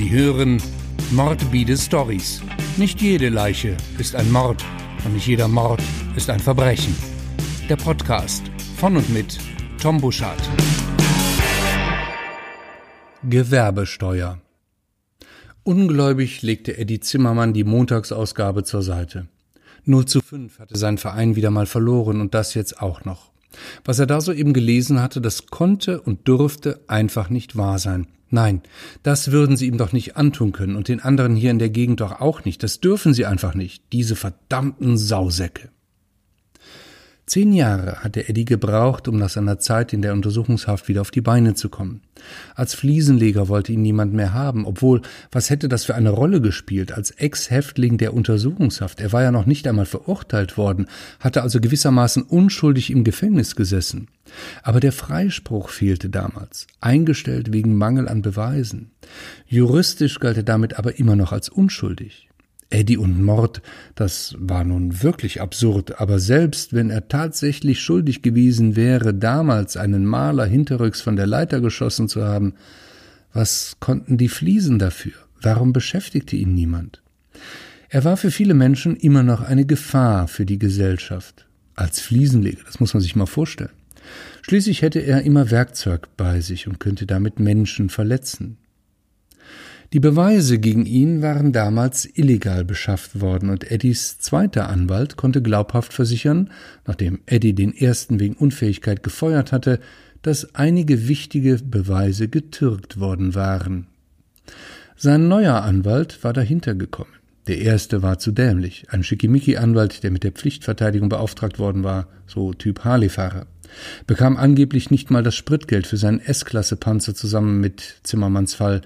Sie hören Mordbide Stories. Nicht jede Leiche ist ein Mord und nicht jeder Mord ist ein Verbrechen. Der Podcast von und mit Tom Buschardt. Gewerbesteuer. Ungläubig legte Eddie Zimmermann die Montagsausgabe zur Seite. 0 zu 5 hatte sein Verein wieder mal verloren und das jetzt auch noch. Was er da soeben gelesen hatte, das konnte und durfte einfach nicht wahr sein. Nein, das würden sie ihm doch nicht antun können und den anderen hier in der Gegend doch auch nicht. Das dürfen sie einfach nicht, diese verdammten Sausäcke. Zehn Jahre hatte Eddie gebraucht, um nach seiner Zeit in der Untersuchungshaft wieder auf die Beine zu kommen. Als Fliesenleger wollte ihn niemand mehr haben, obwohl, was hätte das für eine Rolle gespielt als Ex-Häftling der Untersuchungshaft? Er war ja noch nicht einmal verurteilt worden, hatte also gewissermaßen unschuldig im Gefängnis gesessen. Aber der Freispruch fehlte damals, eingestellt wegen Mangel an Beweisen. Juristisch galt er damit aber immer noch als unschuldig. Eddie und Mord, das war nun wirklich absurd, aber selbst wenn er tatsächlich schuldig gewesen wäre, damals einen Maler hinterrücks von der Leiter geschossen zu haben, was konnten die Fliesen dafür? Warum beschäftigte ihn niemand? Er war für viele Menschen immer noch eine Gefahr für die Gesellschaft. Als Fliesenleger, das muss man sich mal vorstellen. Schließlich hätte er immer Werkzeug bei sich und könnte damit Menschen verletzen. Die Beweise gegen ihn waren damals illegal beschafft worden und Eddies zweiter Anwalt konnte glaubhaft versichern, nachdem Eddie den ersten wegen Unfähigkeit gefeuert hatte, dass einige wichtige Beweise getürkt worden waren. Sein neuer Anwalt war dahinter gekommen. Der erste war zu dämlich, ein Schickimicki-Anwalt, der mit der Pflichtverteidigung beauftragt worden war, so Typ Harley-Fahrer, bekam angeblich nicht mal das Spritgeld für seinen S-Klasse-Panzer zusammen mit Zimmermanns Fall,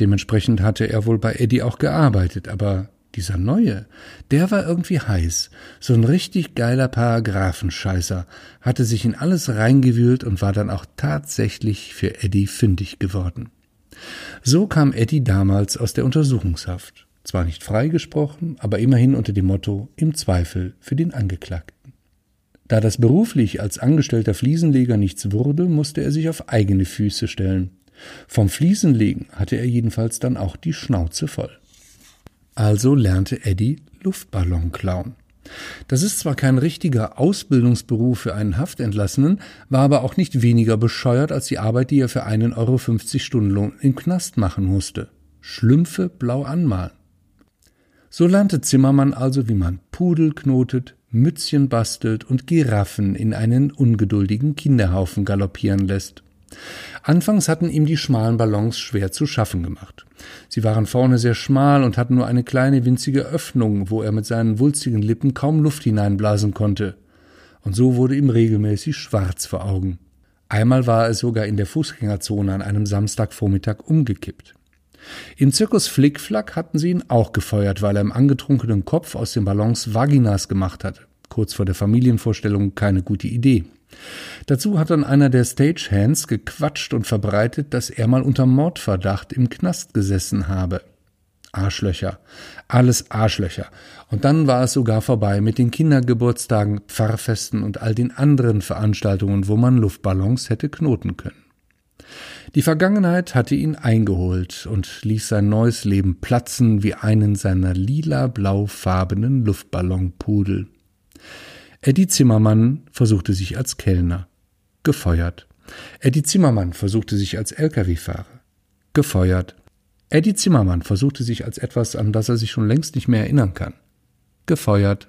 Dementsprechend hatte er wohl bei Eddie auch gearbeitet, aber dieser neue, der war irgendwie heiß. So ein richtig geiler Paragraphenscheißer, hatte sich in alles reingewühlt und war dann auch tatsächlich für Eddie fündig geworden. So kam Eddie damals aus der Untersuchungshaft. Zwar nicht freigesprochen, aber immerhin unter dem Motto im Zweifel für den Angeklagten. Da das beruflich als angestellter Fliesenleger nichts wurde, musste er sich auf eigene Füße stellen. Vom Fliesenlegen hatte er jedenfalls dann auch die Schnauze voll. Also lernte Eddie Luftballon klauen. Das ist zwar kein richtiger Ausbildungsberuf für einen Haftentlassenen, war aber auch nicht weniger bescheuert als die Arbeit, die er für einen Euro 50 Stundenlohn im Knast machen musste. Schlümpfe blau anmalen. So lernte Zimmermann also, wie man Pudel knotet, Mützchen bastelt und Giraffen in einen ungeduldigen Kinderhaufen galoppieren lässt. Anfangs hatten ihm die schmalen Ballons schwer zu schaffen gemacht. Sie waren vorne sehr schmal und hatten nur eine kleine winzige Öffnung, wo er mit seinen wulstigen Lippen kaum Luft hineinblasen konnte. Und so wurde ihm regelmäßig schwarz vor Augen. Einmal war er sogar in der Fußgängerzone an einem Samstagvormittag umgekippt. Im Zirkus Flickflack hatten sie ihn auch gefeuert, weil er im angetrunkenen Kopf aus den Ballons Vaginas gemacht hatte. Kurz vor der Familienvorstellung keine gute Idee. Dazu hat dann einer der Stagehands gequatscht und verbreitet, dass er mal unter Mordverdacht im Knast gesessen habe. Arschlöcher. Alles Arschlöcher. Und dann war es sogar vorbei mit den Kindergeburtstagen, Pfarrfesten und all den anderen Veranstaltungen, wo man Luftballons hätte knoten können. Die Vergangenheit hatte ihn eingeholt und ließ sein neues Leben platzen wie einen seiner lila-blaufarbenen Luftballonpudel. Eddie Zimmermann versuchte sich als Kellner. Gefeuert. Eddie Zimmermann versuchte sich als Lkw-Fahrer. Gefeuert. Eddie Zimmermann versuchte sich als etwas, an das er sich schon längst nicht mehr erinnern kann. Gefeuert.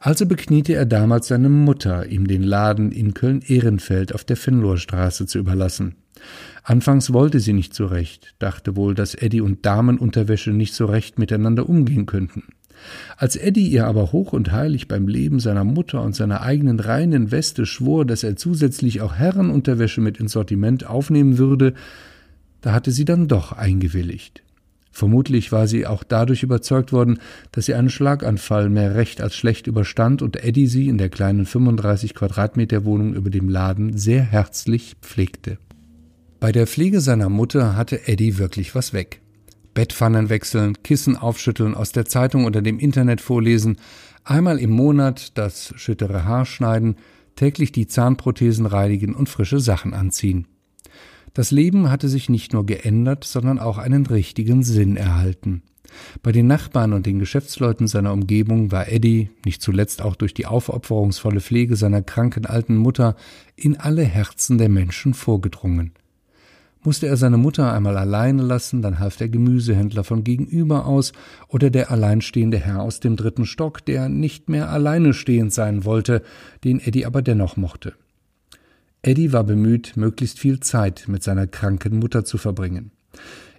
Also bekniete er damals seine Mutter, ihm den Laden in Köln-Ehrenfeld auf der Fenlorstraße zu überlassen. Anfangs wollte sie nicht so recht, dachte wohl, dass Eddie und Damenunterwäsche nicht so recht miteinander umgehen könnten. Als Eddie ihr aber hoch und heilig beim Leben seiner Mutter und seiner eigenen reinen Weste schwor, dass er zusätzlich auch Herrenunterwäsche mit ins Sortiment aufnehmen würde, da hatte sie dann doch eingewilligt. Vermutlich war sie auch dadurch überzeugt worden, dass sie einen Schlaganfall mehr recht als schlecht überstand und Eddie sie in der kleinen 35 Quadratmeter Wohnung über dem Laden sehr herzlich pflegte. Bei der Pflege seiner Mutter hatte Eddie wirklich was weg. Bettpfannen wechseln, Kissen aufschütteln, aus der Zeitung oder dem Internet vorlesen, einmal im Monat das schüttere Haar schneiden, täglich die Zahnprothesen reinigen und frische Sachen anziehen. Das Leben hatte sich nicht nur geändert, sondern auch einen richtigen Sinn erhalten. Bei den Nachbarn und den Geschäftsleuten seiner Umgebung war Eddie, nicht zuletzt auch durch die aufopferungsvolle Pflege seiner kranken alten Mutter, in alle Herzen der Menschen vorgedrungen. Musste er seine Mutter einmal alleine lassen, dann half der Gemüsehändler von gegenüber aus oder der alleinstehende Herr aus dem dritten Stock, der nicht mehr alleine stehend sein wollte, den Eddie aber dennoch mochte. Eddie war bemüht, möglichst viel Zeit mit seiner kranken Mutter zu verbringen.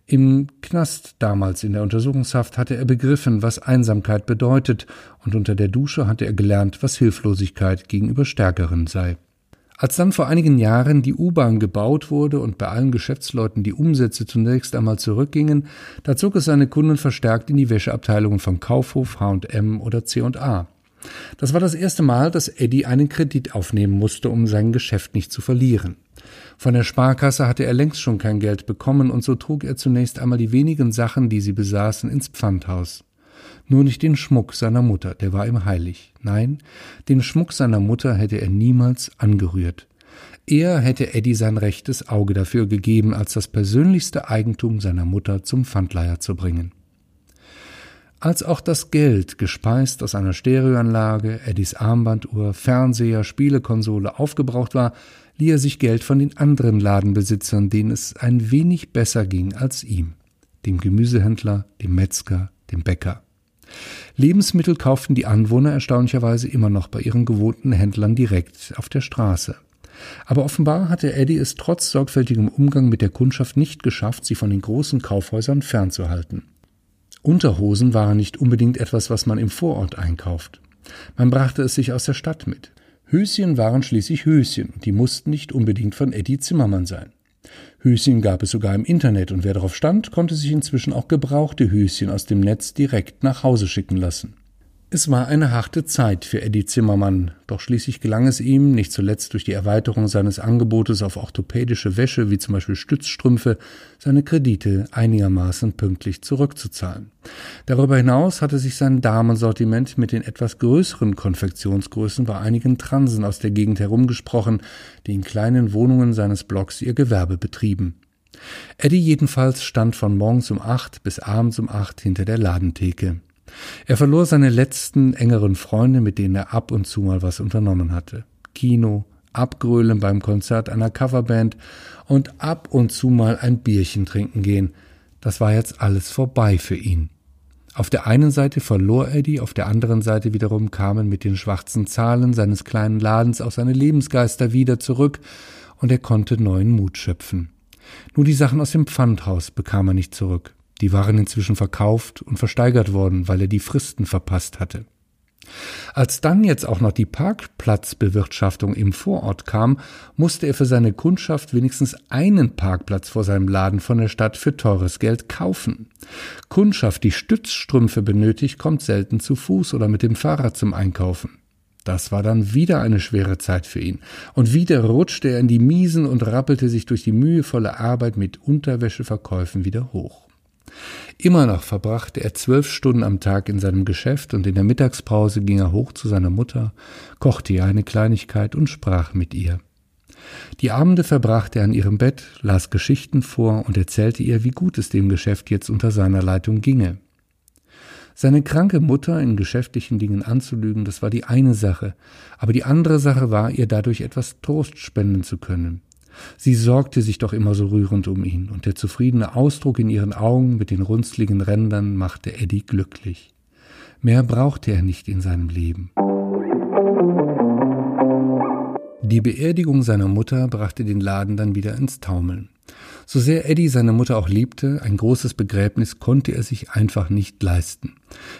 Im Knast damals in der Untersuchungshaft hatte er begriffen, was Einsamkeit bedeutet, und unter der Dusche hatte er gelernt, was Hilflosigkeit gegenüber Stärkeren sei. Als dann vor einigen Jahren die U-Bahn gebaut wurde und bei allen Geschäftsleuten die Umsätze zunächst einmal zurückgingen, da zog es seine Kunden verstärkt in die Wäscheabteilungen von Kaufhof, H&M oder C&A. Das war das erste Mal, dass Eddie einen Kredit aufnehmen musste, um sein Geschäft nicht zu verlieren. Von der Sparkasse hatte er längst schon kein Geld bekommen, und so trug er zunächst einmal die wenigen Sachen, die sie besaßen, ins Pfandhaus. Nur nicht den Schmuck seiner Mutter, der war ihm heilig. Nein, den Schmuck seiner Mutter hätte er niemals angerührt. Er hätte Eddie sein rechtes Auge dafür gegeben, als das persönlichste Eigentum seiner Mutter zum Pfandleiher zu bringen. Als auch das Geld, gespeist aus einer Stereoanlage, Eddies Armbanduhr, Fernseher, Spielekonsole aufgebraucht war, lieh er sich Geld von den anderen Ladenbesitzern, denen es ein wenig besser ging als ihm, dem Gemüsehändler, dem Metzger, dem Bäcker. Lebensmittel kauften die Anwohner erstaunlicherweise immer noch bei ihren gewohnten Händlern direkt auf der Straße. Aber offenbar hatte Eddie es trotz sorgfältigem Umgang mit der Kundschaft nicht geschafft, sie von den großen Kaufhäusern fernzuhalten. Unterhosen waren nicht unbedingt etwas, was man im Vorort einkauft. Man brachte es sich aus der Stadt mit. Höschen waren schließlich Höschen, und die mussten nicht unbedingt von Eddie Zimmermann sein. Höschen gab es sogar im Internet, und wer darauf stand, konnte sich inzwischen auch gebrauchte Höschen aus dem Netz direkt nach Hause schicken lassen. Es war eine harte Zeit für Eddie Zimmermann, doch schließlich gelang es ihm, nicht zuletzt durch die Erweiterung seines Angebotes auf orthopädische Wäsche wie zum Beispiel Stützstrümpfe, seine Kredite einigermaßen pünktlich zurückzuzahlen. Darüber hinaus hatte sich sein Damensortiment mit den etwas größeren Konfektionsgrößen bei einigen Transen aus der Gegend herumgesprochen, die in kleinen Wohnungen seines Blocks ihr Gewerbe betrieben. Eddie jedenfalls stand von morgens um acht bis abends um acht hinter der Ladentheke. Er verlor seine letzten engeren Freunde, mit denen er ab und zu mal was unternommen hatte. Kino, Abgrölen beim Konzert einer Coverband und ab und zu mal ein Bierchen trinken gehen. Das war jetzt alles vorbei für ihn. Auf der einen Seite verlor er die, auf der anderen Seite wiederum kamen mit den schwarzen Zahlen seines kleinen Ladens auch seine Lebensgeister wieder zurück, und er konnte neuen Mut schöpfen. Nur die Sachen aus dem Pfandhaus bekam er nicht zurück. Die waren inzwischen verkauft und versteigert worden, weil er die Fristen verpasst hatte. Als dann jetzt auch noch die Parkplatzbewirtschaftung im Vorort kam, musste er für seine Kundschaft wenigstens einen Parkplatz vor seinem Laden von der Stadt für teures Geld kaufen. Kundschaft, die Stützstrümpfe benötigt, kommt selten zu Fuß oder mit dem Fahrrad zum Einkaufen. Das war dann wieder eine schwere Zeit für ihn. Und wieder rutschte er in die Miesen und rappelte sich durch die mühevolle Arbeit mit Unterwäscheverkäufen wieder hoch. Immer noch verbrachte er zwölf Stunden am Tag in seinem Geschäft und in der Mittagspause ging er hoch zu seiner Mutter, kochte ihr eine Kleinigkeit und sprach mit ihr. Die Abende verbrachte er an ihrem Bett, las Geschichten vor und erzählte ihr, wie gut es dem Geschäft jetzt unter seiner Leitung ginge. Seine kranke Mutter in geschäftlichen Dingen anzulügen, das war die eine Sache, aber die andere Sache war, ihr dadurch etwas Trost spenden zu können. Sie sorgte sich doch immer so rührend um ihn, und der zufriedene Ausdruck in ihren Augen mit den runzligen Rändern machte Eddie glücklich. Mehr brauchte er nicht in seinem Leben. Die Beerdigung seiner Mutter brachte den Laden dann wieder ins Taumeln. So sehr Eddie seine Mutter auch liebte, ein großes Begräbnis konnte er sich einfach nicht leisten.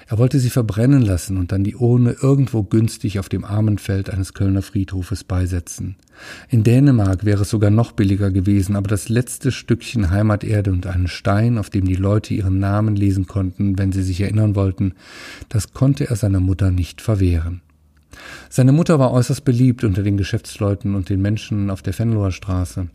Er wollte sie verbrennen lassen und dann die Urne irgendwo günstig auf dem Armenfeld eines Kölner Friedhofes beisetzen. In Dänemark wäre es sogar noch billiger gewesen, aber das letzte Stückchen Heimaterde und einen Stein, auf dem die Leute ihren Namen lesen konnten, wenn sie sich erinnern wollten, das konnte er seiner Mutter nicht verwehren. Seine Mutter war äußerst beliebt unter den Geschäftsleuten und den Menschen auf der Fenloher Straße.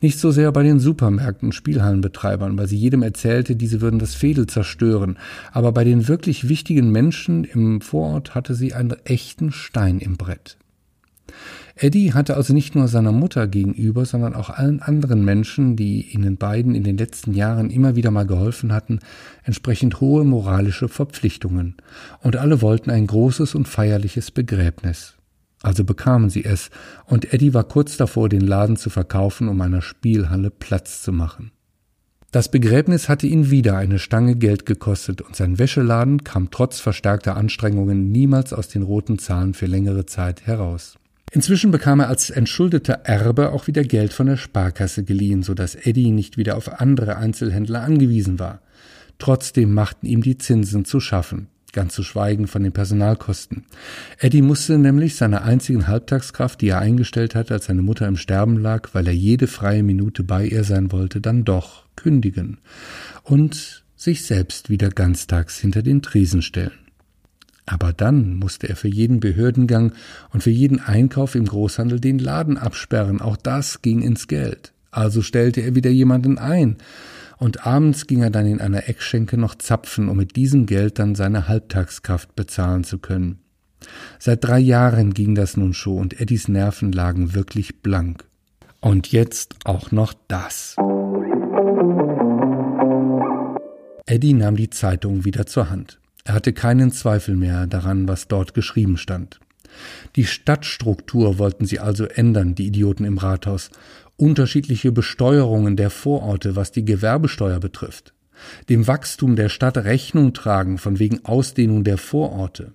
Nicht so sehr bei den Supermärkten und Spielhallenbetreibern, weil sie jedem erzählte, diese würden das Fädel zerstören, aber bei den wirklich wichtigen Menschen im Vorort hatte sie einen echten Stein im Brett. Eddie hatte also nicht nur seiner Mutter gegenüber, sondern auch allen anderen Menschen, die ihnen beiden in den letzten Jahren immer wieder mal geholfen hatten, entsprechend hohe moralische Verpflichtungen, und alle wollten ein großes und feierliches Begräbnis. Also bekamen sie es, und Eddie war kurz davor, den Laden zu verkaufen, um einer Spielhalle Platz zu machen. Das Begräbnis hatte ihn wieder eine Stange Geld gekostet, und sein Wäscheladen kam trotz verstärkter Anstrengungen niemals aus den roten Zahlen für längere Zeit heraus. Inzwischen bekam er als entschuldeter Erbe auch wieder Geld von der Sparkasse geliehen, so dass Eddie nicht wieder auf andere Einzelhändler angewiesen war. Trotzdem machten ihm die Zinsen zu schaffen ganz zu schweigen von den Personalkosten. Eddie musste nämlich seine einzigen Halbtagskraft, die er eingestellt hatte, als seine Mutter im Sterben lag, weil er jede freie Minute bei ihr sein wollte, dann doch kündigen und sich selbst wieder ganztags hinter den Tresen stellen. Aber dann musste er für jeden Behördengang und für jeden Einkauf im Großhandel den Laden absperren, auch das ging ins Geld. Also stellte er wieder jemanden ein, und abends ging er dann in einer Eckschenke noch zapfen, um mit diesem Geld dann seine Halbtagskraft bezahlen zu können. Seit drei Jahren ging das nun schon und Eddies Nerven lagen wirklich blank. Und jetzt auch noch das. Eddie nahm die Zeitung wieder zur Hand. Er hatte keinen Zweifel mehr daran, was dort geschrieben stand. Die Stadtstruktur wollten sie also ändern, die Idioten im Rathaus, unterschiedliche Besteuerungen der Vororte, was die Gewerbesteuer betrifft, dem Wachstum der Stadt Rechnung tragen von wegen Ausdehnung der Vororte.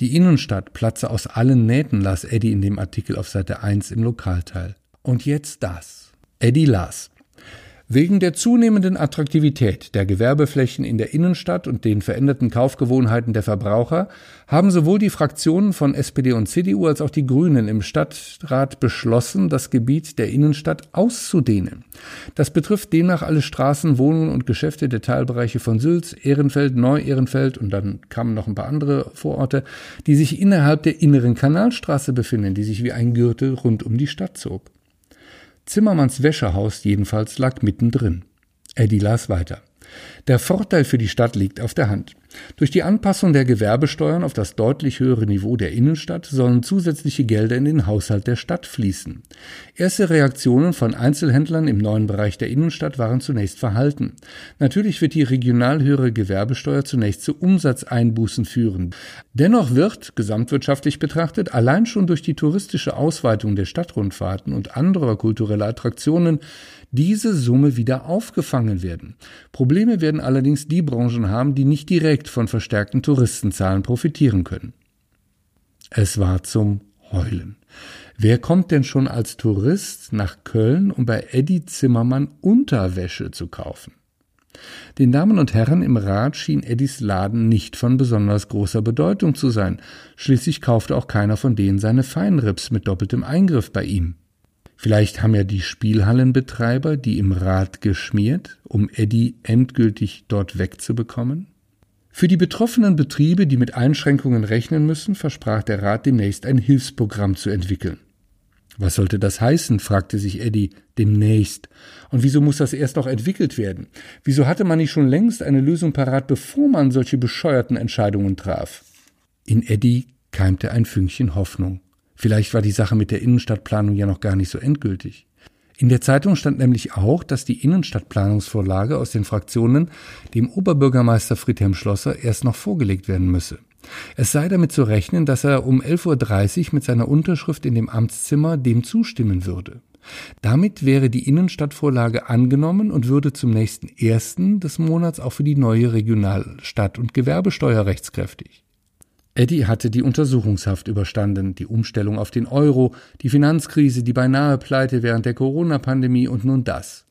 Die Innenstadt platze aus allen Nähten, las Eddie in dem Artikel auf Seite 1 im Lokalteil. Und jetzt das. Eddie las. Wegen der zunehmenden Attraktivität der Gewerbeflächen in der Innenstadt und den veränderten Kaufgewohnheiten der Verbraucher haben sowohl die Fraktionen von SPD und CDU als auch die Grünen im Stadtrat beschlossen, das Gebiet der Innenstadt auszudehnen. Das betrifft demnach alle Straßen, Wohnungen und Geschäfte der Teilbereiche von Sülz, Ehrenfeld, Neu-Ehrenfeld und dann kamen noch ein paar andere Vororte, die sich innerhalb der inneren Kanalstraße befinden, die sich wie ein Gürtel rund um die Stadt zog. Zimmermanns Wäschehaus jedenfalls lag mittendrin. Eddie las weiter. Der Vorteil für die Stadt liegt auf der Hand. Durch die Anpassung der Gewerbesteuern auf das deutlich höhere Niveau der Innenstadt sollen zusätzliche Gelder in den Haushalt der Stadt fließen. Erste Reaktionen von Einzelhändlern im neuen Bereich der Innenstadt waren zunächst verhalten. Natürlich wird die regional höhere Gewerbesteuer zunächst zu Umsatzeinbußen führen. Dennoch wird, gesamtwirtschaftlich betrachtet, allein schon durch die touristische Ausweitung der Stadtrundfahrten und anderer kultureller Attraktionen diese Summe wieder aufgefangen werden. Probleme werden allerdings die Branchen haben, die nicht direkt von verstärkten Touristenzahlen profitieren können. Es war zum Heulen. Wer kommt denn schon als Tourist nach Köln, um bei Eddie Zimmermann Unterwäsche zu kaufen? Den Damen und Herren im Rat schien Eddies Laden nicht von besonders großer Bedeutung zu sein. Schließlich kaufte auch keiner von denen seine Feinrips mit doppeltem Eingriff bei ihm. Vielleicht haben ja die Spielhallenbetreiber die im Rat geschmiert, um Eddie endgültig dort wegzubekommen? Für die betroffenen Betriebe, die mit Einschränkungen rechnen müssen, versprach der Rat demnächst ein Hilfsprogramm zu entwickeln. Was sollte das heißen? fragte sich Eddie demnächst. Und wieso muss das erst noch entwickelt werden? Wieso hatte man nicht schon längst eine Lösung parat, bevor man solche bescheuerten Entscheidungen traf? In Eddie keimte ein Fünkchen Hoffnung. Vielleicht war die Sache mit der Innenstadtplanung ja noch gar nicht so endgültig. In der Zeitung stand nämlich auch, dass die Innenstadtplanungsvorlage aus den Fraktionen dem Oberbürgermeister Friedhelm Schlosser erst noch vorgelegt werden müsse. Es sei damit zu rechnen, dass er um 11.30 Uhr mit seiner Unterschrift in dem Amtszimmer dem zustimmen würde. Damit wäre die Innenstadtvorlage angenommen und würde zum nächsten ersten des Monats auch für die neue Regionalstadt- und Gewerbesteuer rechtskräftig. Eddie hatte die Untersuchungshaft überstanden, die Umstellung auf den Euro, die Finanzkrise, die beinahe Pleite während der Corona-Pandemie und nun das.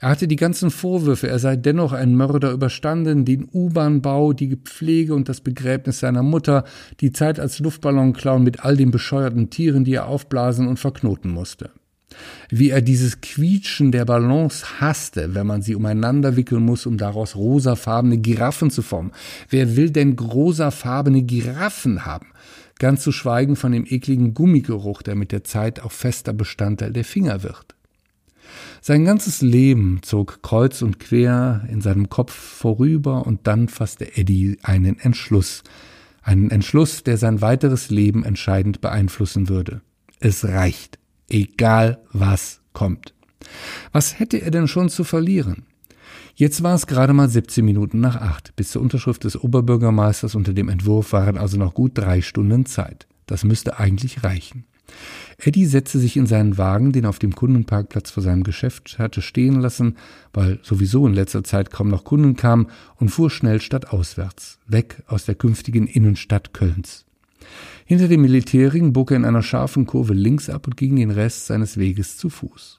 Er hatte die ganzen Vorwürfe, er sei dennoch ein Mörder überstanden, den U-Bahn-Bau, die Pflege und das Begräbnis seiner Mutter, die Zeit als Luftballonclown mit all den bescheuerten Tieren, die er aufblasen und verknoten musste wie er dieses Quietschen der Ballons hasste, wenn man sie umeinander wickeln muss, um daraus rosafarbene Giraffen zu formen. Wer will denn rosafarbene Giraffen haben? Ganz zu schweigen von dem ekligen Gummigeruch, der mit der Zeit auch fester Bestandteil der Finger wird. Sein ganzes Leben zog kreuz und quer in seinem Kopf vorüber und dann fasste Eddie einen Entschluss, einen Entschluss, der sein weiteres Leben entscheidend beeinflussen würde. Es reicht. Egal was kommt. Was hätte er denn schon zu verlieren? Jetzt war es gerade mal 17 Minuten nach acht. Bis zur Unterschrift des Oberbürgermeisters unter dem Entwurf waren also noch gut drei Stunden Zeit. Das müsste eigentlich reichen. Eddie setzte sich in seinen Wagen, den er auf dem Kundenparkplatz vor seinem Geschäft hatte stehen lassen, weil sowieso in letzter Zeit kaum noch Kunden kamen, und fuhr schnell stadtauswärts, weg aus der künftigen Innenstadt Kölns. Hinter dem Militärring bog er in einer scharfen Kurve links ab und ging den Rest seines Weges zu Fuß.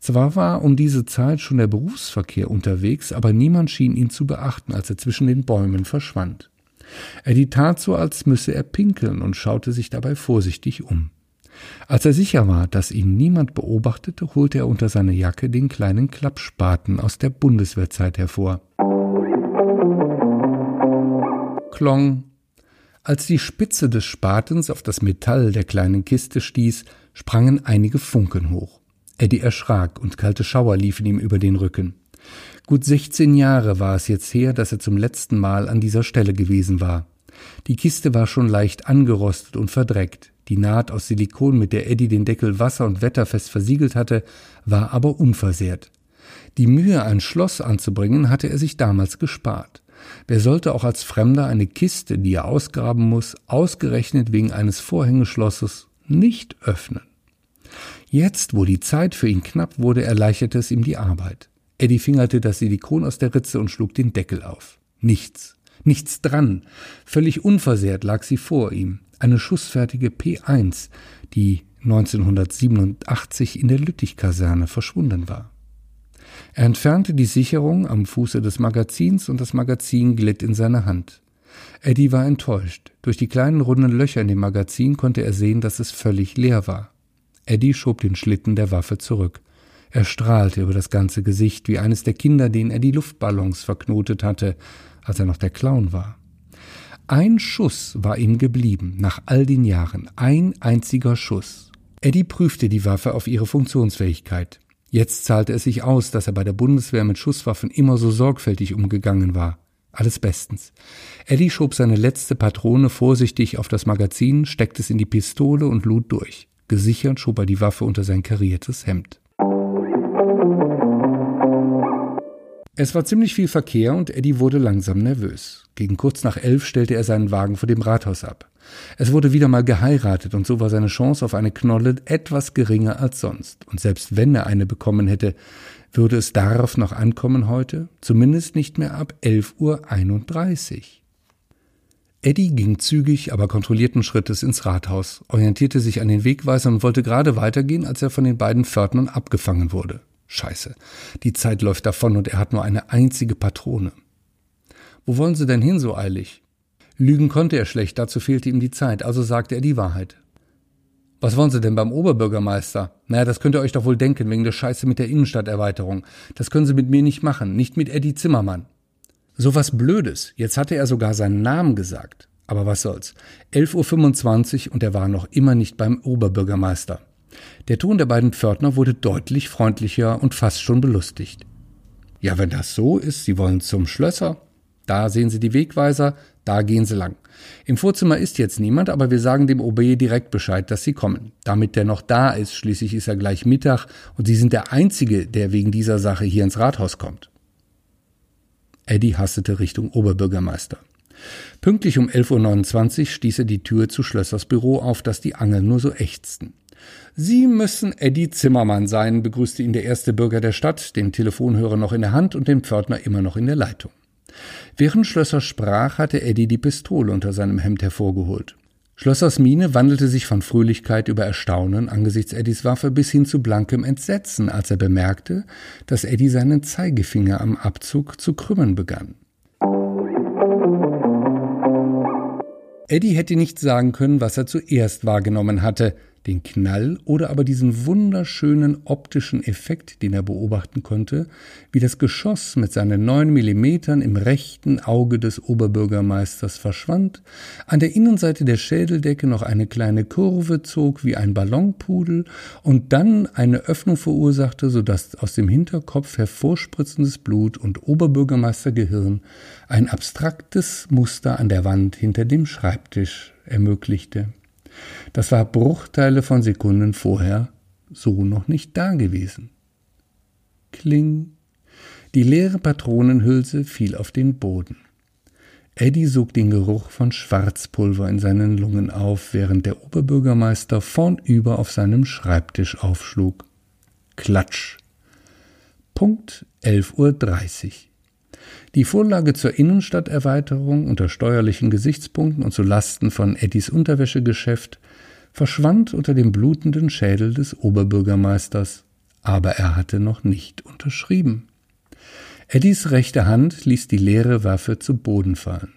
Zwar war um diese Zeit schon der Berufsverkehr unterwegs, aber niemand schien ihn zu beachten, als er zwischen den Bäumen verschwand. Eddie tat so, als müsse er pinkeln und schaute sich dabei vorsichtig um. Als er sicher war, dass ihn niemand beobachtete, holte er unter seiner Jacke den kleinen Klappspaten aus der Bundeswehrzeit hervor. Klong. Als die Spitze des Spatens auf das Metall der kleinen Kiste stieß, sprangen einige Funken hoch. Eddie erschrak und kalte Schauer liefen ihm über den Rücken. Gut 16 Jahre war es jetzt her, dass er zum letzten Mal an dieser Stelle gewesen war. Die Kiste war schon leicht angerostet und verdreckt. Die Naht aus Silikon, mit der Eddie den Deckel wasser- und wetterfest versiegelt hatte, war aber unversehrt. Die Mühe, ein Schloss anzubringen, hatte er sich damals gespart. Wer sollte auch als Fremder eine Kiste, die er ausgraben muss, ausgerechnet wegen eines Vorhängeschlosses, nicht öffnen? Jetzt, wo die Zeit für ihn knapp wurde, erleichterte es ihm die Arbeit. Eddie fingerte das Silikon aus der Ritze und schlug den Deckel auf. Nichts. Nichts dran. Völlig unversehrt lag sie vor ihm eine schussfertige P1, die 1987 in der Lüttich-Kaserne verschwunden war. Er entfernte die Sicherung am Fuße des Magazins und das Magazin glitt in seine Hand. Eddie war enttäuscht. Durch die kleinen runden Löcher in dem Magazin konnte er sehen, dass es völlig leer war. Eddie schob den Schlitten der Waffe zurück. Er strahlte über das ganze Gesicht wie eines der Kinder, denen er die Luftballons verknotet hatte, als er noch der Clown war. Ein Schuss war ihm geblieben, nach all den Jahren, ein einziger Schuss. Eddie prüfte die Waffe auf ihre Funktionsfähigkeit. Jetzt zahlte es sich aus, dass er bei der Bundeswehr mit Schusswaffen immer so sorgfältig umgegangen war. Alles bestens. Eddie schob seine letzte Patrone vorsichtig auf das Magazin, steckte es in die Pistole und lud durch. Gesichert schob er die Waffe unter sein kariertes Hemd. Es war ziemlich viel Verkehr und Eddie wurde langsam nervös. Gegen kurz nach elf stellte er seinen Wagen vor dem Rathaus ab. Es wurde wieder mal geheiratet und so war seine Chance auf eine Knolle etwas geringer als sonst. Und selbst wenn er eine bekommen hätte, würde es darauf noch ankommen heute? Zumindest nicht mehr ab 11.31 Uhr. Eddie ging zügig, aber kontrollierten Schrittes ins Rathaus, orientierte sich an den Wegweisern und wollte gerade weitergehen, als er von den beiden Pförtnern abgefangen wurde. Scheiße. Die Zeit läuft davon und er hat nur eine einzige Patrone. Wo wollen Sie denn hin so eilig? Lügen konnte er schlecht, dazu fehlte ihm die Zeit, also sagte er die Wahrheit. Was wollen Sie denn beim Oberbürgermeister? Naja, das könnt ihr euch doch wohl denken, wegen der Scheiße mit der Innenstadterweiterung. Das können Sie mit mir nicht machen, nicht mit Eddie Zimmermann. So was Blödes. Jetzt hatte er sogar seinen Namen gesagt. Aber was soll's. 11.25 Uhr und er war noch immer nicht beim Oberbürgermeister. Der Ton der beiden Pförtner wurde deutlich freundlicher und fast schon belustigt. Ja, wenn das so ist, Sie wollen zum Schlösser. Da sehen Sie die Wegweiser, da gehen Sie lang. Im Vorzimmer ist jetzt niemand, aber wir sagen dem OB direkt Bescheid, dass Sie kommen. Damit der noch da ist, schließlich ist er gleich Mittag und Sie sind der Einzige, der wegen dieser Sache hier ins Rathaus kommt. Eddie hastete Richtung Oberbürgermeister. Pünktlich um 11.29 Uhr stieß er die Tür zu Schlössers Büro auf, dass die Angeln nur so ächzten. Sie müssen Eddie Zimmermann sein, begrüßte ihn der erste Bürger der Stadt, den Telefonhörer noch in der Hand und den Pförtner immer noch in der Leitung. Während Schlösser sprach, hatte Eddie die Pistole unter seinem Hemd hervorgeholt. Schlössers Miene wandelte sich von Fröhlichkeit über Erstaunen angesichts Eddies Waffe bis hin zu blankem Entsetzen, als er bemerkte, dass Eddie seinen Zeigefinger am Abzug zu krümmen begann. Eddie hätte nicht sagen können, was er zuerst wahrgenommen hatte, den Knall oder aber diesen wunderschönen optischen Effekt, den er beobachten konnte, wie das Geschoss mit seinen neun Millimetern im rechten Auge des Oberbürgermeisters verschwand, an der Innenseite der Schädeldecke noch eine kleine Kurve zog wie ein Ballonpudel und dann eine Öffnung verursachte, so dass aus dem Hinterkopf hervorspritzendes Blut und Oberbürgermeistergehirn ein abstraktes Muster an der Wand hinter dem Schreibtisch ermöglichte. Das war Bruchteile von Sekunden vorher so noch nicht dagewesen. Kling. Die leere Patronenhülse fiel auf den Boden. Eddie sog den Geruch von Schwarzpulver in seinen Lungen auf, während der Oberbürgermeister vornüber auf seinem Schreibtisch aufschlug. Klatsch. Punkt 11.30 Uhr. Die Vorlage zur Innenstadterweiterung unter steuerlichen Gesichtspunkten und zu Lasten von Eddies Unterwäschegeschäft verschwand unter dem blutenden Schädel des Oberbürgermeisters, aber er hatte noch nicht unterschrieben. Eddies rechte Hand ließ die leere Waffe zu Boden fallen.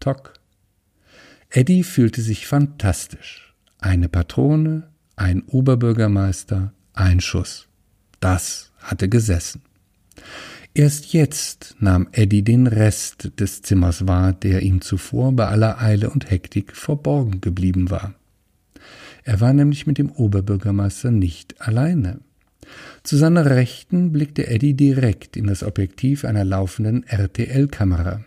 Tock. Eddie fühlte sich fantastisch. Eine Patrone, ein Oberbürgermeister, ein Schuss. Das hatte gesessen. Erst jetzt nahm Eddie den Rest des Zimmers wahr, der ihm zuvor bei aller Eile und Hektik verborgen geblieben war. Er war nämlich mit dem Oberbürgermeister nicht alleine. Zu seiner Rechten blickte Eddie direkt in das Objektiv einer laufenden RTL-Kamera.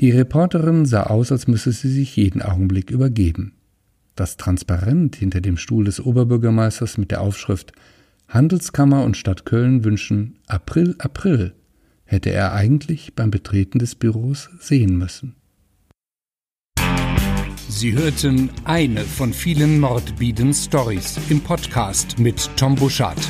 Die Reporterin sah aus, als müsse sie sich jeden Augenblick übergeben. Das Transparent hinter dem Stuhl des Oberbürgermeisters mit der Aufschrift Handelskammer und Stadt Köln wünschen April, April hätte er eigentlich beim Betreten des Büros sehen müssen. Sie hörten eine von vielen Mordbieden Stories im Podcast mit Tom Buschardt.